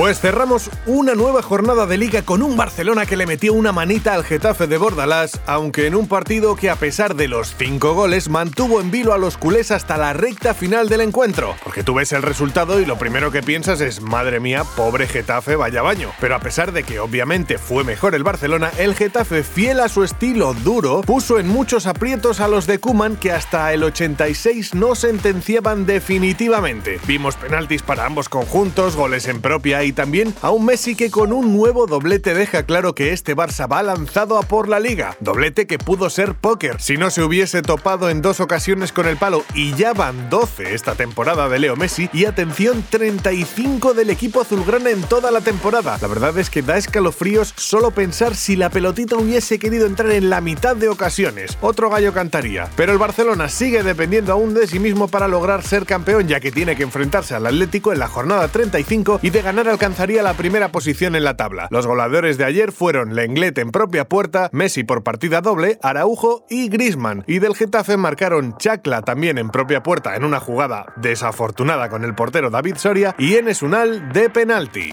Pues cerramos una nueva jornada de liga con un Barcelona que le metió una manita al Getafe de Bordalás, aunque en un partido que a pesar de los cinco goles mantuvo en vilo a los culés hasta la recta final del encuentro. Porque tú ves el resultado y lo primero que piensas es, madre mía, pobre Getafe, vaya baño. Pero a pesar de que obviamente fue mejor el Barcelona, el Getafe, fiel a su estilo duro, puso en muchos aprietos a los de Kuman que hasta el 86 no sentenciaban definitivamente. Vimos penaltis para ambos conjuntos, goles en propia y y también a un Messi que con un nuevo doblete deja claro que este Barça va lanzado a por la liga. Doblete que pudo ser póker si no se hubiese topado en dos ocasiones con el palo y ya van 12 esta temporada de Leo Messi y atención 35 del equipo azulgrana en toda la temporada. La verdad es que da escalofríos solo pensar si la pelotita hubiese querido entrar en la mitad de ocasiones. Otro gallo cantaría. Pero el Barcelona sigue dependiendo aún de sí mismo para lograr ser campeón ya que tiene que enfrentarse al Atlético en la jornada 35 y de ganar al alcanzaría la primera posición en la tabla. Los goleadores de ayer fueron Lenglet en propia puerta, Messi por partida doble, Araujo y Grisman. Y del Getafe marcaron Chacla también en propia puerta en una jugada desafortunada con el portero David Soria y Enes Unal de penalti.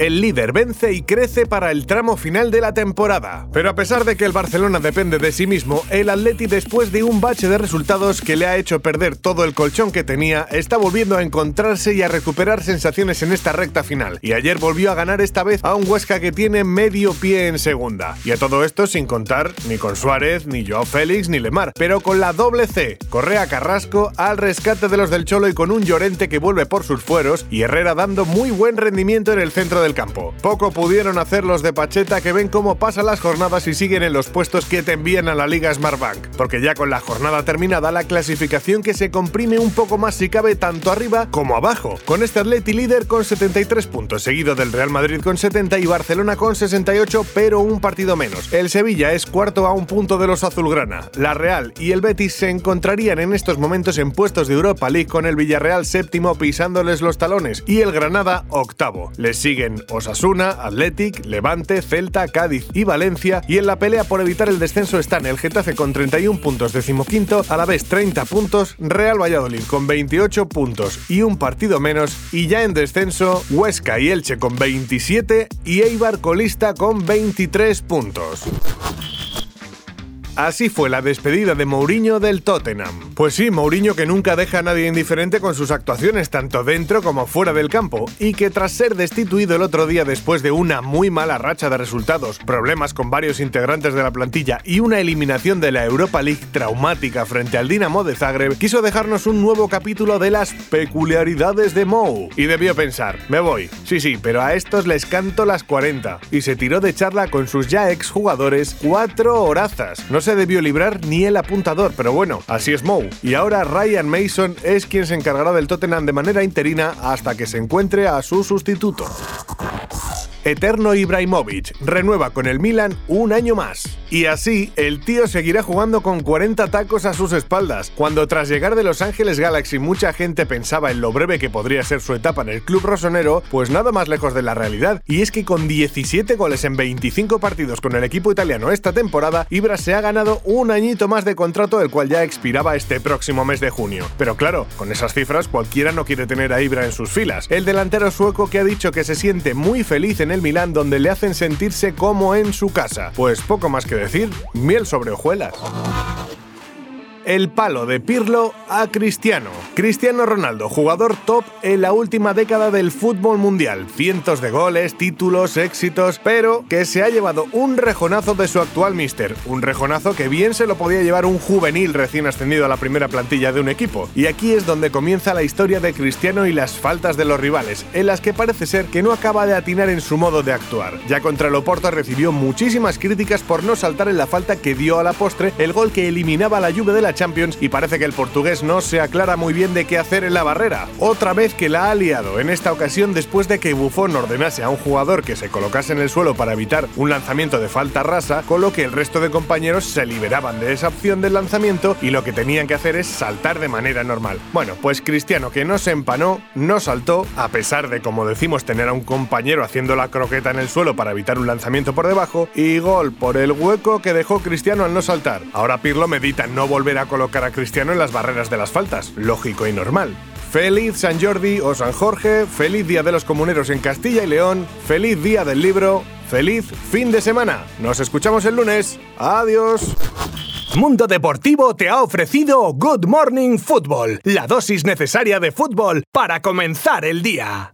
El líder vence y crece para el tramo final de la temporada. Pero a pesar de que el Barcelona depende de sí mismo, el Atleti después de un bache de resultados que le ha hecho perder todo el colchón que tenía, está volviendo a encontrarse y a recuperar sensaciones en esta recta final. Y ayer volvió a ganar esta vez a un Huesca que tiene medio pie en segunda. Y a todo esto sin contar ni con Suárez, ni Joao Félix, ni Lemar, pero con la doble C, Correa Carrasco al rescate de los del Cholo y con un Llorente que vuelve por sus fueros y Herrera dando muy buen rendimiento en el centro del campo. Poco pudieron hacer los de Pacheta que ven cómo pasan las jornadas y siguen en los puestos que te envían a la Liga Smartbank, porque ya con la jornada terminada la clasificación que se comprime un poco más si cabe tanto arriba como abajo, con este Atleti líder con 73 puntos, seguido del Real Madrid con 70 y Barcelona con 68, pero un partido menos. El Sevilla es cuarto a un punto de los azulgrana. La Real y el Betis se encontrarían en estos momentos en puestos de Europa League con el Villarreal séptimo pisándoles los talones y el Granada octavo. Les siguen Osasuna, Athletic, Levante, Celta, Cádiz y Valencia y en la pelea por evitar el descenso están el Getafe con 31 puntos decimoquinto, a la vez 30 puntos, Real Valladolid con 28 puntos y un partido menos y ya en descenso Huesca y Elche con 27 y Eibar colista con 23 puntos. Así fue la despedida de Mourinho del Tottenham. Pues sí, Mourinho que nunca deja a nadie indiferente con sus actuaciones tanto dentro como fuera del campo y que tras ser destituido el otro día después de una muy mala racha de resultados, problemas con varios integrantes de la plantilla y una eliminación de la Europa League traumática frente al Dinamo de Zagreb, quiso dejarnos un nuevo capítulo de las peculiaridades de Mou y debió pensar, me voy, sí sí, pero a estos les canto las 40 y se tiró de charla con sus ya exjugadores cuatro horazas. No se debió librar ni el apuntador, pero bueno, así es Mou. Y ahora Ryan Mason es quien se encargará del Tottenham de manera interina hasta que se encuentre a su sustituto. Eterno Ibrahimovic renueva con el Milan un año más. Y así, el tío seguirá jugando con 40 tacos a sus espaldas, cuando tras llegar de Los Ángeles Galaxy mucha gente pensaba en lo breve que podría ser su etapa en el club rosonero, pues nada más lejos de la realidad, y es que con 17 goles en 25 partidos con el equipo italiano esta temporada, Ibra se ha ganado un añito más de contrato, el cual ya expiraba este próximo mes de junio. Pero claro, con esas cifras cualquiera no quiere tener a Ibra en sus filas. El delantero sueco que ha dicho que se siente muy feliz el Milán donde le hacen sentirse como en su casa. Pues poco más que decir, miel sobre hojuelas el palo de Pirlo a Cristiano. Cristiano Ronaldo, jugador top en la última década del fútbol mundial. Cientos de goles, títulos, éxitos, pero que se ha llevado un rejonazo de su actual mister. Un rejonazo que bien se lo podía llevar un juvenil recién ascendido a la primera plantilla de un equipo. Y aquí es donde comienza la historia de Cristiano y las faltas de los rivales, en las que parece ser que no acaba de atinar en su modo de actuar. Ya contra el Oporto recibió muchísimas críticas por no saltar en la falta que dio a la postre el gol que eliminaba a la lluvia de la Champions y parece que el portugués no se aclara muy bien de qué hacer en la barrera. Otra vez que la ha liado, en esta ocasión después de que Buffon ordenase a un jugador que se colocase en el suelo para evitar un lanzamiento de falta rasa, con lo que el resto de compañeros se liberaban de esa opción del lanzamiento y lo que tenían que hacer es saltar de manera normal. Bueno, pues Cristiano que no se empanó, no saltó, a pesar de como decimos tener a un compañero haciendo la croqueta en el suelo para evitar un lanzamiento por debajo, y gol por el hueco que dejó Cristiano al no saltar. Ahora Pirlo medita no volver a colocar a Cristiano en las barreras de las faltas, lógico y normal. Feliz San Jordi o San Jorge, feliz Día de los Comuneros en Castilla y León, feliz Día del Libro, feliz fin de semana. Nos escuchamos el lunes. Adiós. Mundo Deportivo te ha ofrecido Good Morning Football, la dosis necesaria de fútbol para comenzar el día.